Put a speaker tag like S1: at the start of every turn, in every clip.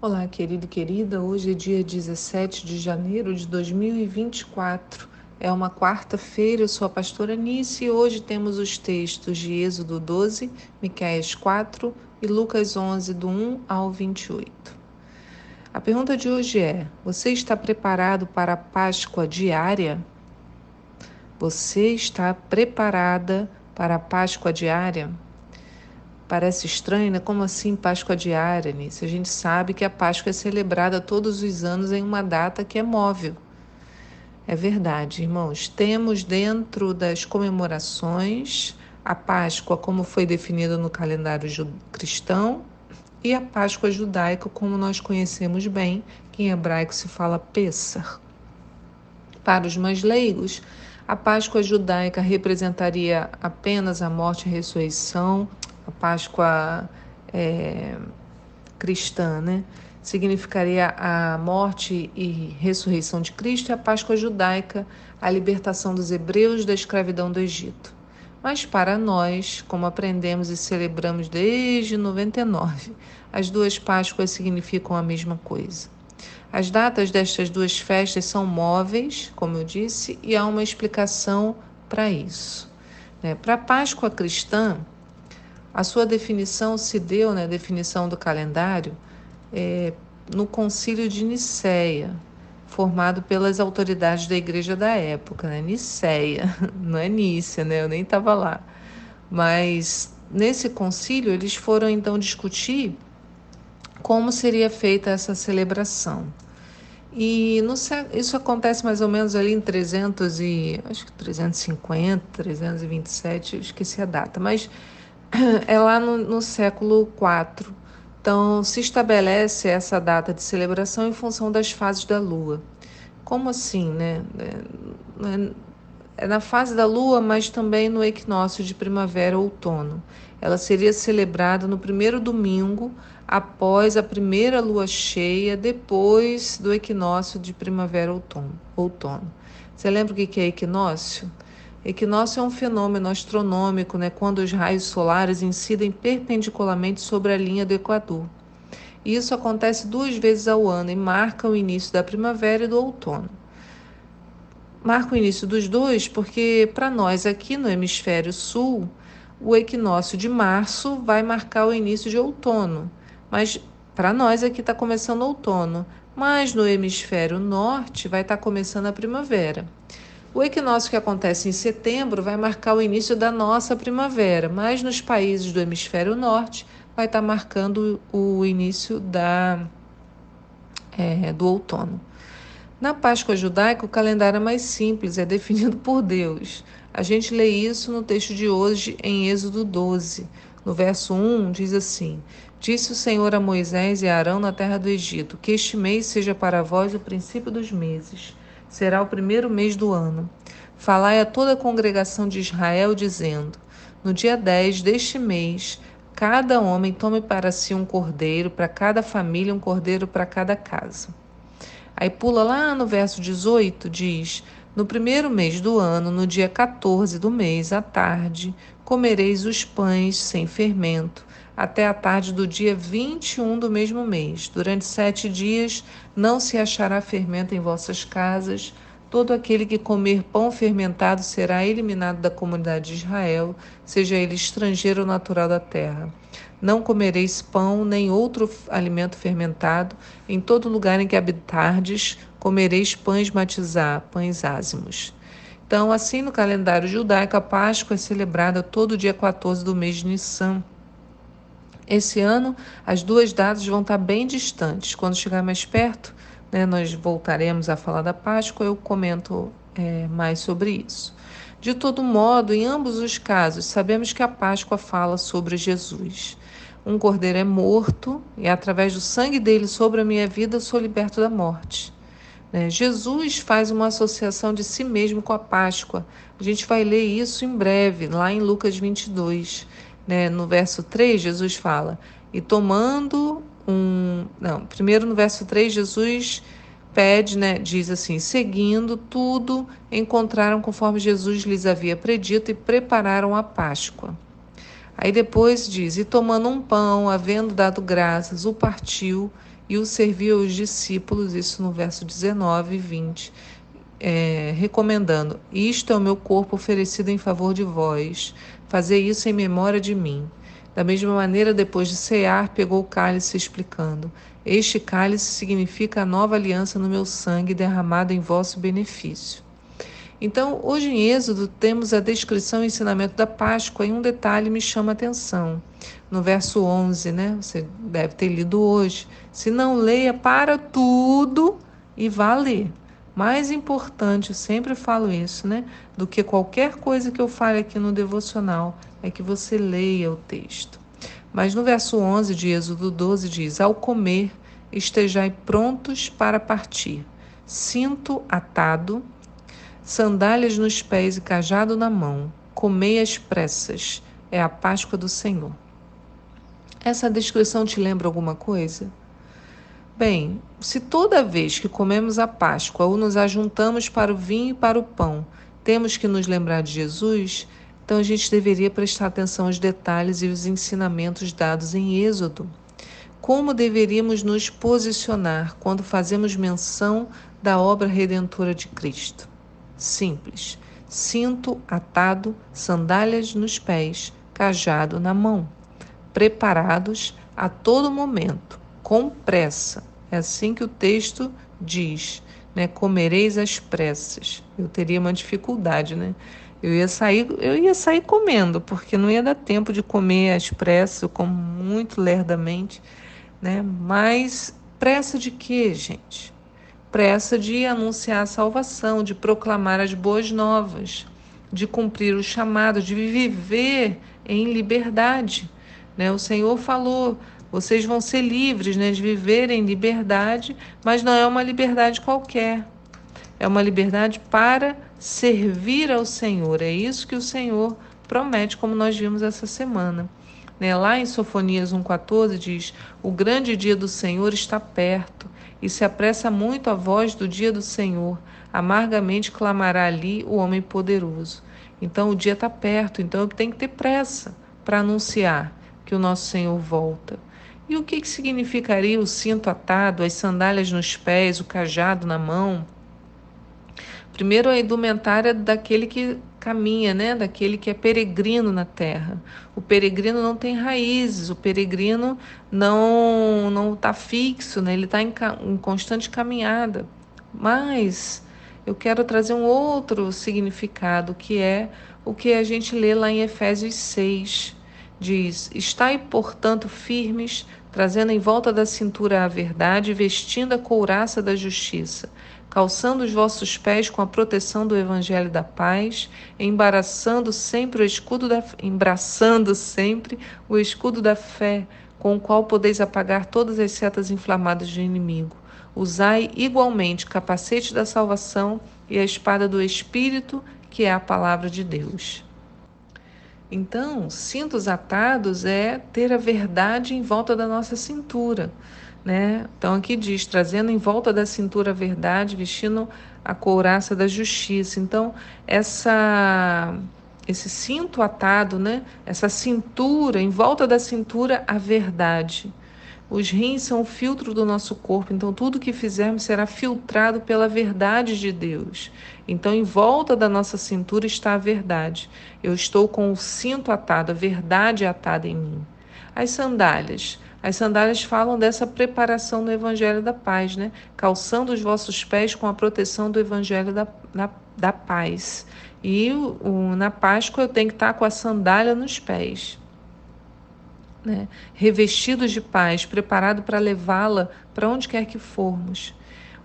S1: Olá, querido e querida. Hoje é dia 17 de janeiro de 2024. É uma quarta-feira, eu sou a pastora Nice e hoje temos os textos de Êxodo 12, Miqueias 4 e Lucas 11, do 1 ao 28. A pergunta de hoje é: Você está preparado para a Páscoa diária? Você está preparada para a Páscoa diária? Parece estranho, né? Como assim Páscoa diária, Nisso? A gente sabe que a Páscoa é celebrada todos os anos em uma data que é móvel. É verdade, irmãos. Temos dentro das comemorações a Páscoa como foi definida no calendário cristão e a Páscoa judaica como nós conhecemos bem, que em hebraico se fala Pessah. Para os mais leigos, a Páscoa judaica representaria apenas a morte e a ressurreição a Páscoa é, cristã, né? Significaria a morte e ressurreição de Cristo e a Páscoa judaica, a libertação dos hebreus da escravidão do Egito. Mas para nós, como aprendemos e celebramos desde 99, as duas Páscoas significam a mesma coisa. As datas destas duas festas são móveis, como eu disse, e há uma explicação para isso. Né? Para a Páscoa cristã, a sua definição se deu, né, definição do calendário, é, no Concílio de Nicéia, formado pelas autoridades da igreja da época, né? Nicéia, não é Nícia, né? Eu nem estava lá. Mas nesse concílio eles foram então discutir como seria feita essa celebração. E no, isso acontece mais ou menos ali em 300 e acho que 350, 327, eu esqueci a data, mas é lá no, no século IV. Então, se estabelece essa data de celebração em função das fases da Lua. Como assim, né? É, é na fase da Lua, mas também no equinócio de primavera ou outono. Ela seria celebrada no primeiro domingo após a primeira lua cheia, depois do equinócio de primavera ou outono. Você lembra o que é equinócio? Equinócio é um fenômeno astronômico, né, quando os raios solares incidem perpendicularmente sobre a linha do Equador. Isso acontece duas vezes ao ano e marca o início da primavera e do outono. Marca o início dos dois porque, para nós aqui no hemisfério sul, o equinócio de março vai marcar o início de outono, mas para nós aqui está começando outono, mas no hemisfério norte vai estar tá começando a primavera. O equinócio que acontece em setembro vai marcar o início da nossa primavera, mas nos países do hemisfério norte vai estar marcando o início da, é, do outono. Na Páscoa judaica, o calendário é mais simples, é definido por Deus. A gente lê isso no texto de hoje em Êxodo 12. No verso 1 diz assim: Disse o Senhor a Moisés e a Arão na terra do Egito: Que este mês seja para vós o princípio dos meses será o primeiro mês do ano. Falai a toda a congregação de Israel, dizendo: No dia 10 deste mês, cada homem tome para si um cordeiro, para cada família um cordeiro para cada casa. Aí pula lá no verso 18, diz: No primeiro mês do ano, no dia 14 do mês, à tarde, comereis os pães sem fermento, até a tarde do dia 21 do mesmo mês. Durante sete dias não se achará fermento em vossas casas. Todo aquele que comer pão fermentado será eliminado da comunidade de Israel, seja ele estrangeiro ou natural da terra. Não comereis pão nem outro alimento fermentado. Em todo lugar em que habitardes, comereis pães matizar, pães ázimos. Então, assim no calendário judaico, a Páscoa é celebrada todo dia 14 do mês de Nissan. Esse ano, as duas datas vão estar bem distantes. Quando chegar mais perto, né, nós voltaremos a falar da Páscoa, eu comento é, mais sobre isso. De todo modo, em ambos os casos, sabemos que a Páscoa fala sobre Jesus. Um cordeiro é morto e, através do sangue dele sobre a minha vida, sou liberto da morte. Né? Jesus faz uma associação de si mesmo com a Páscoa. A gente vai ler isso em breve, lá em Lucas 22 né, no verso 3, Jesus fala: E tomando um. Não, primeiro no verso 3, Jesus pede, né, diz assim: Seguindo tudo, encontraram conforme Jesus lhes havia predito e prepararam a Páscoa. Aí depois diz: E tomando um pão, havendo dado graças, o partiu e o serviu aos discípulos, isso no verso 19 e 20, é, recomendando: Isto é o meu corpo oferecido em favor de vós, fazer isso em memória de mim. Da mesma maneira, depois de cear, pegou o cálice, explicando: Este cálice significa a nova aliança no meu sangue derramado em vosso benefício. Então, hoje em Êxodo, temos a descrição e ensinamento da Páscoa e um detalhe me chama a atenção. No verso 11, né? Você deve ter lido hoje. Se não leia, para tudo e vá ler. Mais importante, eu sempre falo isso, né? Do que qualquer coisa que eu fale aqui no devocional, é que você leia o texto. Mas no verso 11 de Êxodo 12 diz: Ao comer, estejai prontos para partir, cinto atado sandálias nos pés e cajado na mão, comei as pressas, é a Páscoa do Senhor. Essa descrição te lembra alguma coisa? Bem, se toda vez que comemos a Páscoa ou nos ajuntamos para o vinho e para o pão, temos que nos lembrar de Jesus, então a gente deveria prestar atenção aos detalhes e os ensinamentos dados em Êxodo. Como deveríamos nos posicionar quando fazemos menção da obra redentora de Cristo? simples, cinto atado, sandálias nos pés, cajado na mão, preparados a todo momento, com pressa. É assim que o texto diz, né? Comereis às pressas. Eu teria uma dificuldade, né? Eu ia sair, eu ia sair comendo, porque não ia dar tempo de comer às pressas, eu como muito lerdamente, né? Mas pressa de quê, gente? pressa de anunciar a salvação, de proclamar as boas novas, de cumprir o chamado, de viver em liberdade. Né? O Senhor falou: vocês vão ser livres né, de viver em liberdade, mas não é uma liberdade qualquer. É uma liberdade para servir ao Senhor. É isso que o Senhor promete, como nós vimos essa semana. Né? Lá em Sofonias 1,14 diz: O grande dia do Senhor está perto e se apressa muito a voz do dia do Senhor. Amargamente clamará ali o homem poderoso. Então o dia está perto, então eu tenho que ter pressa para anunciar que o nosso Senhor volta. E o que, que significaria o cinto atado, as sandálias nos pés, o cajado na mão? Primeiro, a indumentária daquele que caminha, né? Daquele que é peregrino na terra. O peregrino não tem raízes, o peregrino não não está fixo, né? Ele está em, em constante caminhada. Mas eu quero trazer um outro significado que é o que a gente lê lá em Efésios 6. Diz: Estai, portanto, firmes, trazendo em volta da cintura a verdade, vestindo a couraça da justiça calçando os vossos pés com a proteção do evangelho da paz, embaraçando sempre o escudo da embraçando sempre o escudo da fé, com o qual podeis apagar todas as setas inflamadas do inimigo. Usai igualmente o capacete da salvação e a espada do espírito, que é a palavra de Deus. Então, cintos atados é ter a verdade em volta da nossa cintura. Né? Então aqui diz, trazendo em volta da cintura a verdade, vestindo a couraça da justiça. Então, essa esse cinto atado, né? Essa cintura, em volta da cintura a verdade. Os rins são o filtro do nosso corpo, então tudo que fizermos será filtrado pela verdade de Deus. Então, em volta da nossa cintura está a verdade. Eu estou com o cinto atado, a verdade atada em mim. As sandálias as sandálias falam dessa preparação do Evangelho da Paz, né? Calçando os vossos pés com a proteção do Evangelho da, da, da paz. E o, na Páscoa eu tenho que estar com a sandália nos pés. Né? Revestidos de paz, preparado para levá-la para onde quer que formos.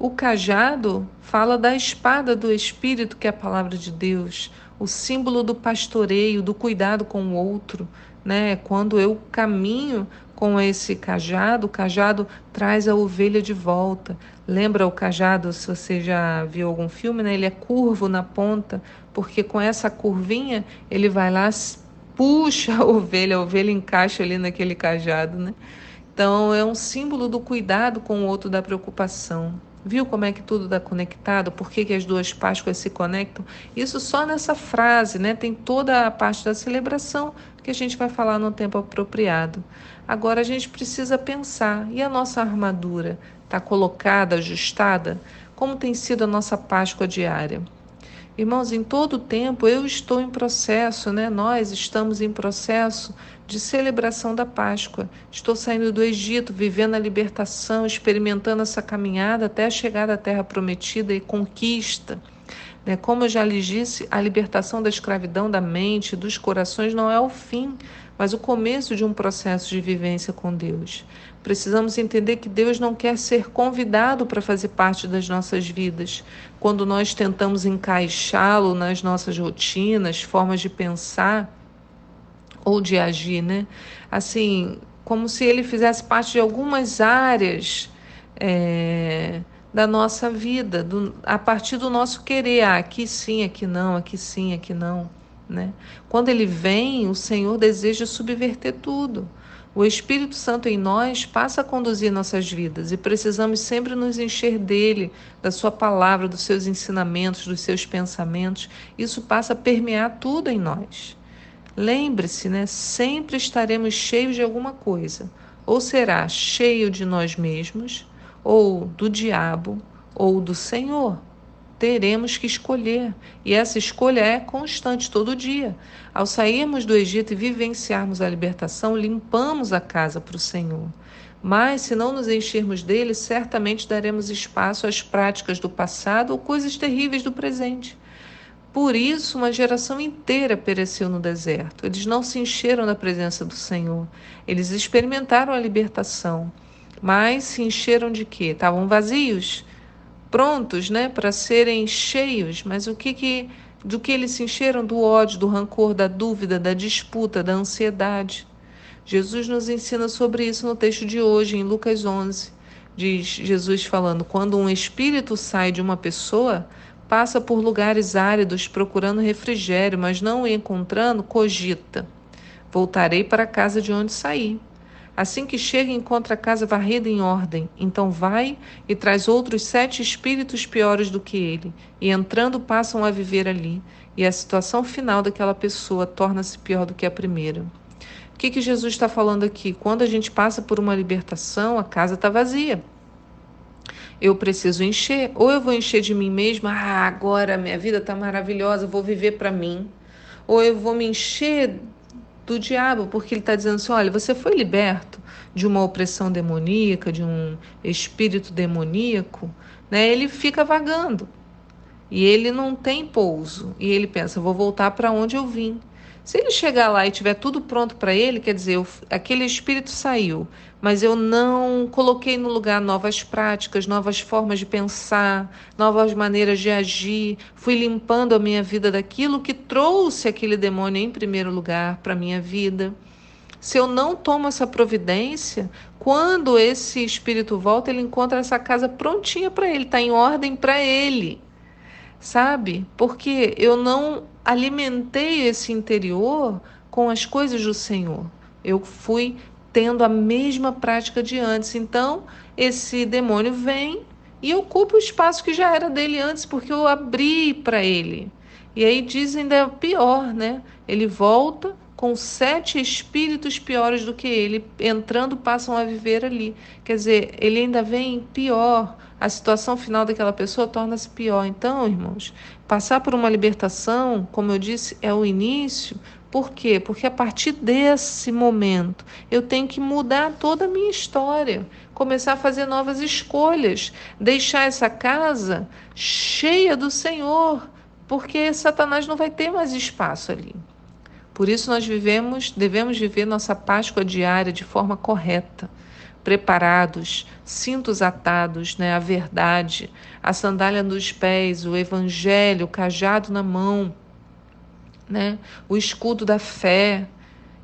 S1: O cajado fala da espada do Espírito, que é a palavra de Deus, o símbolo do pastoreio, do cuidado com o outro, né? Quando eu caminho com esse cajado, o cajado traz a ovelha de volta. Lembra o cajado, se você já viu algum filme, né? Ele é curvo na ponta, porque com essa curvinha ele vai lá, puxa a ovelha, a ovelha encaixa ali naquele cajado, né? Então é um símbolo do cuidado com o outro, da preocupação. Viu como é que tudo está conectado? Por que, que as duas Páscoas se conectam? Isso só nessa frase, né? Tem toda a parte da celebração que a gente vai falar no tempo apropriado. Agora a gente precisa pensar: e a nossa armadura? Está colocada, ajustada? Como tem sido a nossa Páscoa diária? Irmãos, em todo o tempo eu estou em processo, né? Nós estamos em processo de celebração da Páscoa. Estou saindo do Egito, vivendo a libertação, experimentando essa caminhada até a chegada à terra prometida e conquista. Né? Como eu já lhes disse, a libertação da escravidão da mente, dos corações não é o fim, mas o começo de um processo de vivência com Deus. Precisamos entender que Deus não quer ser convidado para fazer parte das nossas vidas. Quando nós tentamos encaixá-lo nas nossas rotinas, formas de pensar ou de agir, né? Assim, como se ele fizesse parte de algumas áreas é, da nossa vida, do, a partir do nosso querer. Ah, aqui sim, aqui não, aqui sim, aqui não. Né? Quando ele vem, o Senhor deseja subverter tudo. O Espírito Santo em nós passa a conduzir nossas vidas e precisamos sempre nos encher dele, da sua palavra, dos seus ensinamentos, dos seus pensamentos. Isso passa a permear tudo em nós. Lembre-se, né? Sempre estaremos cheios de alguma coisa. Ou será cheio de nós mesmos, ou do diabo, ou do Senhor teremos que escolher. E essa escolha é constante todo dia. Ao sairmos do Egito e vivenciarmos a libertação, limpamos a casa para o Senhor. Mas, se não nos enchermos dele, certamente daremos espaço às práticas do passado ou coisas terríveis do presente. Por isso, uma geração inteira pereceu no deserto. Eles não se encheram da presença do Senhor. Eles experimentaram a libertação, mas se encheram de quê? Estavam vazios prontos, né, para serem cheios, mas o que que do que eles se encheram do ódio, do rancor, da dúvida, da disputa, da ansiedade. Jesus nos ensina sobre isso no texto de hoje, em Lucas 11. Diz Jesus falando: quando um espírito sai de uma pessoa, passa por lugares áridos procurando refrigério, mas não o encontrando, cogita: voltarei para a casa de onde saí. Assim que chega, encontra a casa varrida em ordem. Então vai e traz outros sete espíritos piores do que ele, e entrando passam a viver ali. E a situação final daquela pessoa torna-se pior do que a primeira. O que, que Jesus está falando aqui? Quando a gente passa por uma libertação, a casa está vazia. Eu preciso encher. Ou eu vou encher de mim mesma, ah, agora minha vida está maravilhosa, vou viver para mim. Ou eu vou me encher do diabo, porque ele está dizendo assim: olha, você foi liberto de uma opressão demoníaca, de um espírito demoníaco, né? Ele fica vagando e ele não tem pouso e ele pensa: vou voltar para onde eu vim. Se ele chegar lá e tiver tudo pronto para ele, quer dizer, eu, aquele espírito saiu, mas eu não coloquei no lugar novas práticas, novas formas de pensar, novas maneiras de agir, fui limpando a minha vida daquilo que trouxe aquele demônio em primeiro lugar para minha vida. Se eu não tomo essa providência, quando esse espírito volta, ele encontra essa casa prontinha para ele, está em ordem para ele sabe? Porque eu não alimentei esse interior com as coisas do Senhor. Eu fui tendo a mesma prática de antes. Então, esse demônio vem e ocupa o espaço que já era dele antes, porque eu abri para ele. E aí dizem ainda pior, né? Ele volta com sete espíritos piores do que ele, entrando, passam a viver ali. Quer dizer, ele ainda vem pior. A situação final daquela pessoa torna-se pior. Então, irmãos, passar por uma libertação, como eu disse, é o início. Por quê? Porque a partir desse momento eu tenho que mudar toda a minha história, começar a fazer novas escolhas, deixar essa casa cheia do Senhor, porque Satanás não vai ter mais espaço ali. Por isso nós vivemos, devemos viver nossa Páscoa diária de forma correta, preparados, cintos atados, né, a verdade, a sandália nos pés, o evangelho, o cajado na mão, né, o escudo da fé.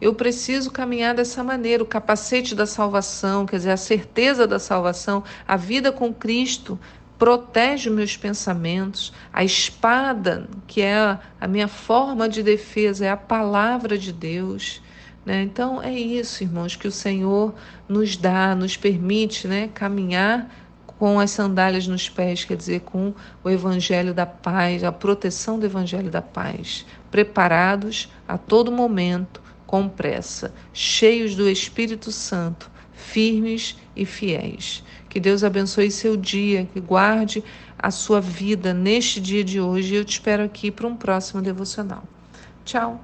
S1: Eu preciso caminhar dessa maneira, o capacete da salvação, quer dizer, a certeza da salvação, a vida com Cristo protege meus pensamentos. A espada, que é a minha forma de defesa, é a palavra de Deus. Né? Então é isso, irmãos, que o Senhor nos dá, nos permite né, caminhar com as sandálias nos pés, quer dizer, com o evangelho da paz, a proteção do evangelho da paz, preparados a todo momento, com pressa, cheios do Espírito Santo, firmes e fiéis. Que Deus abençoe seu dia, que guarde a sua vida neste dia de hoje. Eu te espero aqui para um próximo devocional. Tchau!